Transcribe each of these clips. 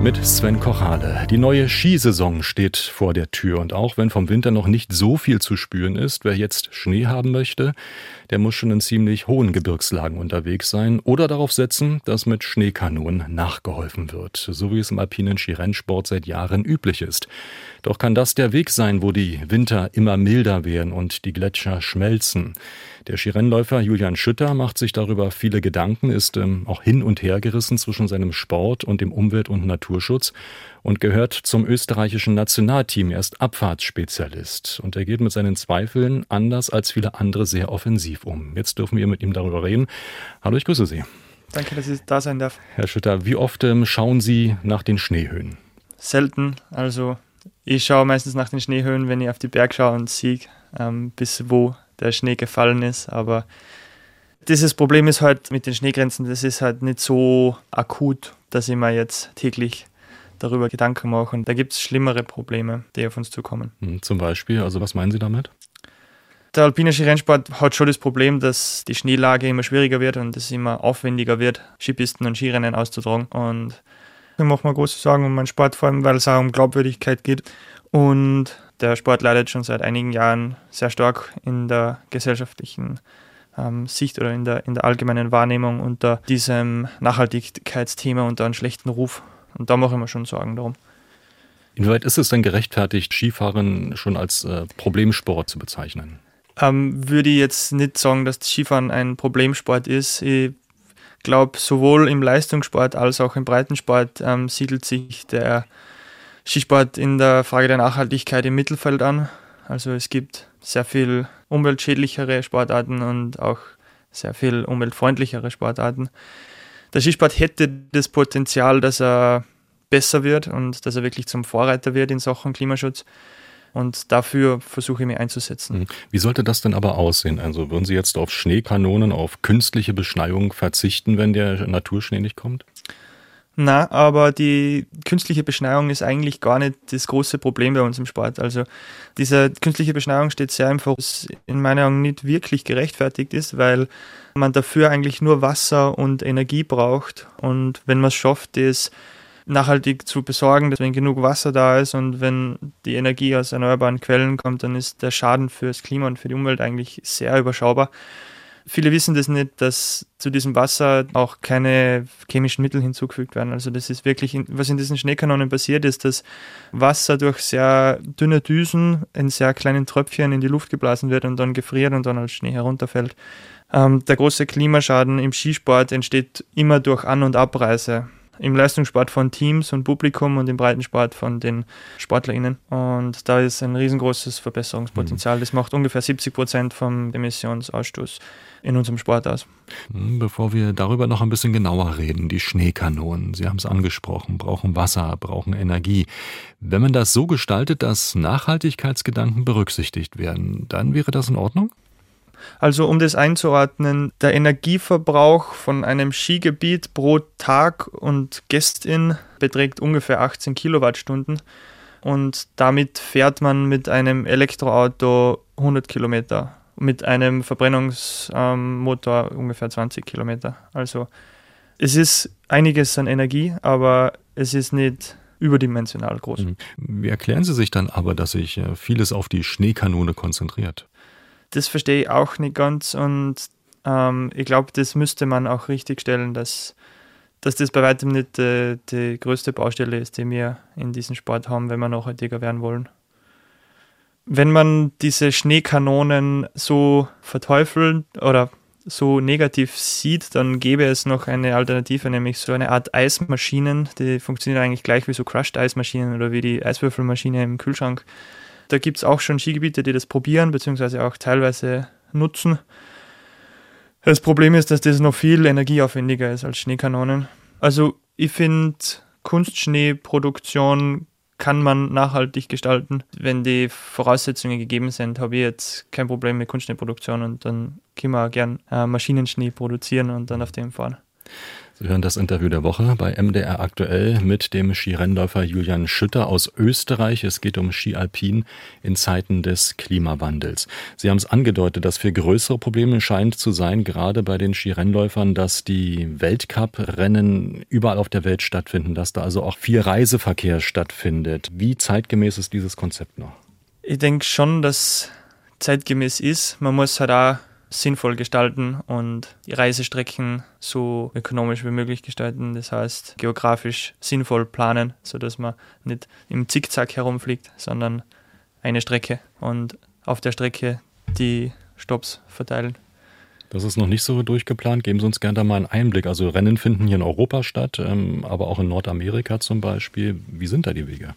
Mit Sven Kochale. Die neue Skisaison steht vor der Tür und auch wenn vom Winter noch nicht so viel zu spüren ist, wer jetzt Schnee haben möchte, der muss schon in ziemlich hohen Gebirgslagen unterwegs sein oder darauf setzen, dass mit Schneekanonen nachgeholfen wird, so wie es im alpinen Skirennsport seit Jahren üblich ist. Doch kann das der Weg sein, wo die Winter immer milder werden und die Gletscher schmelzen? Der Skirennläufer Julian Schütter macht sich darüber viele Gedanken, ist ähm, auch hin und her gerissen zwischen seinem Sport und dem Umwelt- und Naturschutz und gehört zum österreichischen Nationalteam. Er ist Abfahrtsspezialist und er geht mit seinen Zweifeln anders als viele andere sehr offensiv um. Jetzt dürfen wir mit ihm darüber reden. Hallo, ich grüße Sie. Danke, dass ich da sein darf. Herr Schütter, wie oft ähm, schauen Sie nach den Schneehöhen? Selten. Also ich schaue meistens nach den Schneehöhen, wenn ich auf die Berg schaue und sehe, ähm, bis wo der Schnee gefallen ist. Aber dieses Problem ist halt mit den Schneegrenzen, das ist halt nicht so akut, dass ich mir jetzt täglich darüber Gedanken mache. Und da gibt es schlimmere Probleme, die auf uns zukommen. Hm, zum Beispiel, also was meinen Sie damit? Der alpinische Rennsport hat schon das Problem, dass die Schneelage immer schwieriger wird und es immer aufwendiger wird, Skipisten und Skirennen auszutragen. Und ich mache mir große Sorgen um meinen Sport, vor allem weil es auch um Glaubwürdigkeit geht. Und der Sport leidet schon seit einigen Jahren sehr stark in der gesellschaftlichen ähm, Sicht oder in der, in der allgemeinen Wahrnehmung unter diesem Nachhaltigkeitsthema unter einem schlechten Ruf. Und da mache ich mir schon Sorgen darum. Inwieweit ist es denn gerechtfertigt, Skifahren schon als äh, Problemsport zu bezeichnen? Ähm, würde ich jetzt nicht sagen, dass Skifahren ein Problemsport ist. Ich glaube, sowohl im Leistungssport als auch im Breitensport ähm, siedelt sich der Skisport in der Frage der Nachhaltigkeit im Mittelfeld an. Also es gibt sehr viel umweltschädlichere Sportarten und auch sehr viel umweltfreundlichere Sportarten. Der Skisport hätte das Potenzial, dass er besser wird und dass er wirklich zum Vorreiter wird in Sachen Klimaschutz. Und dafür versuche ich mich einzusetzen. Hm. Wie sollte das denn aber aussehen? Also würden Sie jetzt auf Schneekanonen, auf künstliche Beschneiung verzichten, wenn der Naturschnee nicht kommt? Na, aber die künstliche Beschneiung ist eigentlich gar nicht das große Problem bei uns im Sport. Also diese künstliche Beschneiung steht sehr im Fokus, in meiner Augen nicht wirklich gerechtfertigt ist, weil man dafür eigentlich nur Wasser und Energie braucht. Und wenn man es schafft, das nachhaltig zu besorgen, dass wenn genug Wasser da ist und wenn die Energie aus erneuerbaren Quellen kommt, dann ist der Schaden für das Klima und für die Umwelt eigentlich sehr überschaubar. Viele wissen das nicht, dass zu diesem Wasser auch keine chemischen Mittel hinzugefügt werden. Also das ist wirklich, was in diesen Schneekanonen passiert, ist, dass Wasser durch sehr dünne Düsen in sehr kleinen Tröpfchen in die Luft geblasen wird und dann gefriert und dann als Schnee herunterfällt. Ähm, der große Klimaschaden im Skisport entsteht immer durch An- und Abreise im Leistungssport von Teams und Publikum und im Breitensport von den SportlerInnen. Und da ist ein riesengroßes Verbesserungspotenzial. Das macht ungefähr 70 Prozent vom Emissionsausstoß in unserem Sport aus. Hm, bevor wir darüber noch ein bisschen genauer reden, die Schneekanonen, Sie haben es angesprochen, brauchen Wasser, brauchen Energie. Wenn man das so gestaltet, dass Nachhaltigkeitsgedanken berücksichtigt werden, dann wäre das in Ordnung? Also um das einzuordnen, der Energieverbrauch von einem Skigebiet pro Tag und Gästin beträgt ungefähr 18 Kilowattstunden und damit fährt man mit einem Elektroauto 100 Kilometer, mit einem Verbrennungsmotor ungefähr 20 Kilometer. Also es ist einiges an Energie, aber es ist nicht überdimensional groß. Mhm. Wie erklären Sie sich dann aber, dass sich äh, vieles auf die Schneekanone konzentriert? Das verstehe ich auch nicht ganz und ähm, ich glaube, das müsste man auch richtig stellen, dass, dass das bei weitem nicht äh, die größte Baustelle ist, die wir in diesem Sport haben, wenn wir nachhaltiger werden wollen. Wenn man diese Schneekanonen so verteufelt oder so negativ sieht, dann gäbe es noch eine Alternative, nämlich so eine Art Eismaschinen, die funktionieren eigentlich gleich wie so Crushed-Eismaschinen oder wie die Eiswürfelmaschine im Kühlschrank. Da gibt es auch schon Skigebiete, die das probieren, beziehungsweise auch teilweise nutzen. Das Problem ist, dass das noch viel energieaufwendiger ist als Schneekanonen. Also ich finde, Kunstschneeproduktion kann man nachhaltig gestalten. Wenn die Voraussetzungen gegeben sind, habe ich jetzt kein Problem mit Kunstschneeproduktion und dann können wir auch gern äh, Maschinenschnee produzieren und dann auf dem fahren. Sie hören das Interview der Woche bei MDR aktuell mit dem Skirennläufer Julian Schütter aus Österreich. Es geht um Ski Alpin in Zeiten des Klimawandels. Sie haben es angedeutet, dass für größere Probleme scheint zu sein, gerade bei den Skirennläufern, dass die Weltcup-Rennen überall auf der Welt stattfinden, dass da also auch viel Reiseverkehr stattfindet. Wie zeitgemäß ist dieses Konzept noch? Ich denke schon, dass zeitgemäß ist. Man muss halt auch sinnvoll gestalten und die Reisestrecken so ökonomisch wie möglich gestalten. Das heißt, geografisch sinnvoll planen, sodass man nicht im Zickzack herumfliegt, sondern eine Strecke und auf der Strecke die Stops verteilen. Das ist noch nicht so durchgeplant. Geben Sie uns gerne da mal einen Einblick. Also Rennen finden hier in Europa statt, ähm, aber auch in Nordamerika zum Beispiel. Wie sind da die Wege?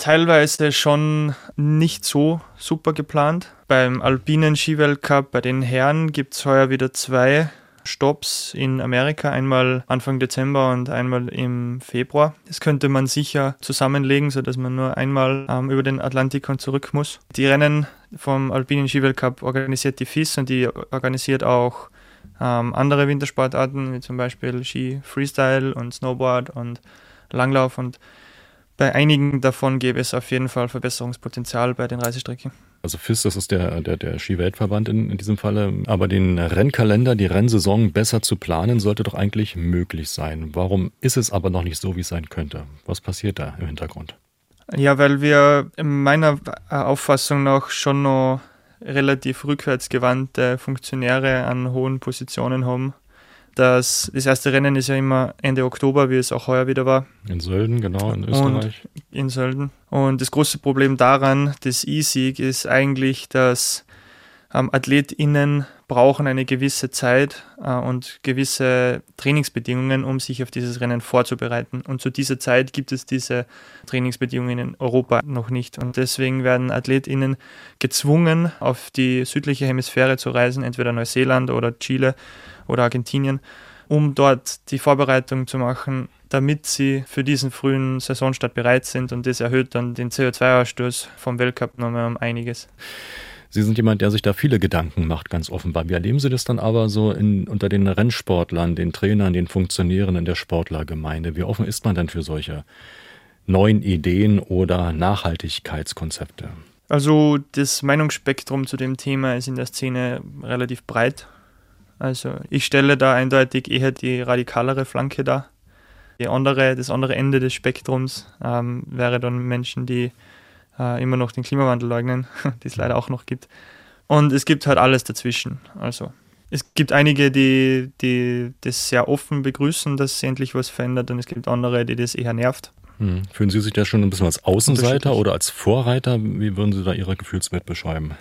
Teilweise schon nicht so super geplant. Beim alpinen Skiweltcup bei den Herren gibt es heuer wieder zwei Stops in Amerika, einmal Anfang Dezember und einmal im Februar. Das könnte man sicher zusammenlegen, sodass man nur einmal ähm, über den Atlantik und zurück muss. Die Rennen vom alpinen Skiweltcup organisiert die FIS und die organisiert auch ähm, andere Wintersportarten, wie zum Beispiel Ski Freestyle und Snowboard und Langlauf und bei einigen davon gäbe es auf jeden Fall Verbesserungspotenzial bei den Reisestrecken. Also FIS, das ist der, der, der Skiweltverband in, in diesem Falle. Aber den Rennkalender, die Rennsaison besser zu planen, sollte doch eigentlich möglich sein. Warum ist es aber noch nicht so, wie es sein könnte? Was passiert da im Hintergrund? Ja, weil wir in meiner Auffassung nach schon noch relativ rückwärtsgewandte Funktionäre an hohen Positionen haben. Das, das erste Rennen ist ja immer Ende Oktober, wie es auch heuer wieder war. In Sölden, genau, in Österreich. Und in Sölden. Und das große Problem daran, des E-Sieg, ist eigentlich, dass ähm, AthletInnen brauchen eine gewisse Zeit äh, und gewisse Trainingsbedingungen, um sich auf dieses Rennen vorzubereiten. Und zu dieser Zeit gibt es diese Trainingsbedingungen in Europa noch nicht. Und deswegen werden AthletInnen gezwungen, auf die südliche Hemisphäre zu reisen, entweder Neuseeland oder Chile oder Argentinien, um dort die Vorbereitung zu machen, damit sie für diesen frühen Saisonstart bereit sind. Und das erhöht dann den CO2-Ausstoß vom Weltcup nochmal um einiges. Sie sind jemand, der sich da viele Gedanken macht, ganz offenbar. Wie erleben Sie das dann aber so in, unter den Rennsportlern, den Trainern, den Funktionären in der Sportlergemeinde? Wie offen ist man denn für solche neuen Ideen oder Nachhaltigkeitskonzepte? Also das Meinungsspektrum zu dem Thema ist in der Szene relativ breit. Also ich stelle da eindeutig eher die radikalere Flanke dar. Die andere, das andere Ende des Spektrums ähm, wäre dann Menschen, die äh, immer noch den Klimawandel leugnen, die es leider auch noch gibt. Und es gibt halt alles dazwischen. Also es gibt einige, die, die das sehr offen begrüßen, dass endlich was verändert, und es gibt andere, die das eher nervt. Hm. Fühlen Sie sich da schon ein bisschen als Außenseiter oder als Vorreiter? Wie würden Sie da Ihre Gefühlswelt beschreiben?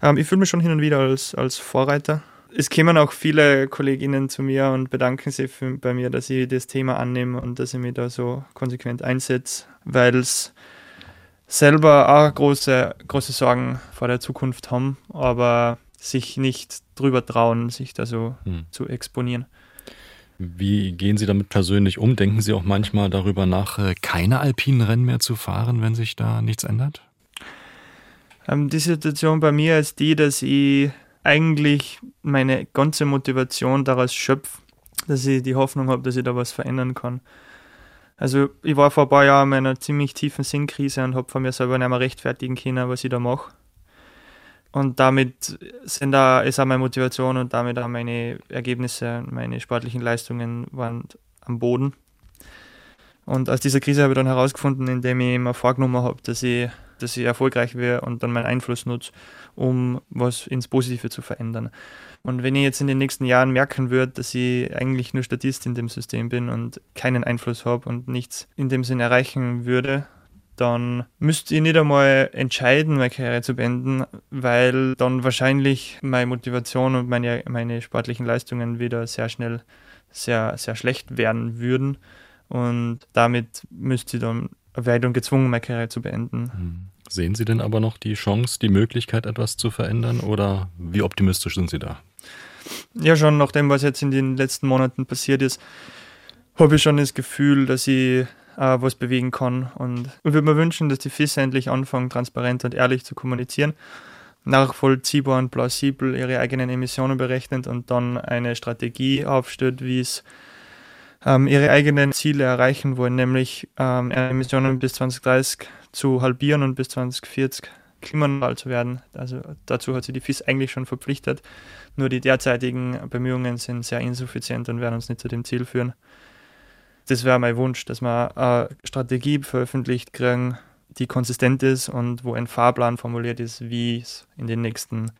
Ähm, ich fühle mich schon hin und wieder als, als Vorreiter. Es kämen auch viele Kolleginnen zu mir und bedanken sich für, bei mir, dass ich das Thema annehme und dass ich mich da so konsequent einsetze, weil es selber auch große, große Sorgen vor der Zukunft haben, aber sich nicht drüber trauen, sich da so hm. zu exponieren. Wie gehen Sie damit persönlich um? Denken Sie auch manchmal darüber nach, äh, keine alpinen Rennen mehr zu fahren, wenn sich da nichts ändert? Ähm, die Situation bei mir ist die, dass ich eigentlich meine ganze Motivation daraus schöpfe, dass ich die Hoffnung habe, dass ich da was verändern kann. Also ich war vor ein paar Jahren in einer ziemlich tiefen Sinnkrise und habe von mir selber nicht mehr rechtfertigen können, was ich da mache. Und damit sind da, ist auch meine Motivation und damit auch meine Ergebnisse, meine sportlichen Leistungen waren am Boden. Und aus dieser Krise habe ich dann herausgefunden, indem ich mir vorgenommen habe, dass ich, dass ich erfolgreich wäre und dann meinen Einfluss nutze, um was ins Positive zu verändern. Und wenn ich jetzt in den nächsten Jahren merken würde, dass ich eigentlich nur Statist in dem System bin und keinen Einfluss habe und nichts in dem Sinn erreichen würde, dann müsste ich nicht einmal entscheiden, meine Karriere zu beenden, weil dann wahrscheinlich meine Motivation und meine, meine sportlichen Leistungen wieder sehr schnell sehr, sehr schlecht werden würden. Und damit müsste ich dann, wäre dann gezwungen, meine Karriere zu beenden. Hm. Sehen Sie denn aber noch die Chance, die Möglichkeit, etwas zu verändern oder wie optimistisch sind Sie da? Ja, schon nach dem, was jetzt in den letzten Monaten passiert ist, habe ich schon das Gefühl, dass ich äh, was bewegen kann. Und ich würde mir wünschen, dass die FIS endlich anfangen, transparent und ehrlich zu kommunizieren nachvollziehbar und plausibel ihre eigenen Emissionen berechnet und dann eine Strategie aufstellt, wie es ähm, ihre eigenen Ziele erreichen wollen, nämlich ähm, Emissionen bis 2030 zu halbieren und bis 2040 klimaneutral zu werden. Also dazu hat sich die FIS eigentlich schon verpflichtet. Nur die derzeitigen Bemühungen sind sehr insuffizient und werden uns nicht zu dem Ziel führen. Das wäre mein Wunsch, dass wir eine Strategie veröffentlicht kriegen, die konsistent ist und wo ein Fahrplan formuliert ist, wie es in den nächsten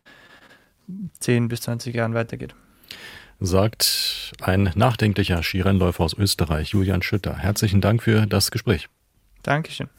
10 bis 20 Jahren weitergeht. Sagt ein nachdenklicher Skirennläufer aus Österreich, Julian Schütter. Herzlichen Dank für das Gespräch. Dankeschön.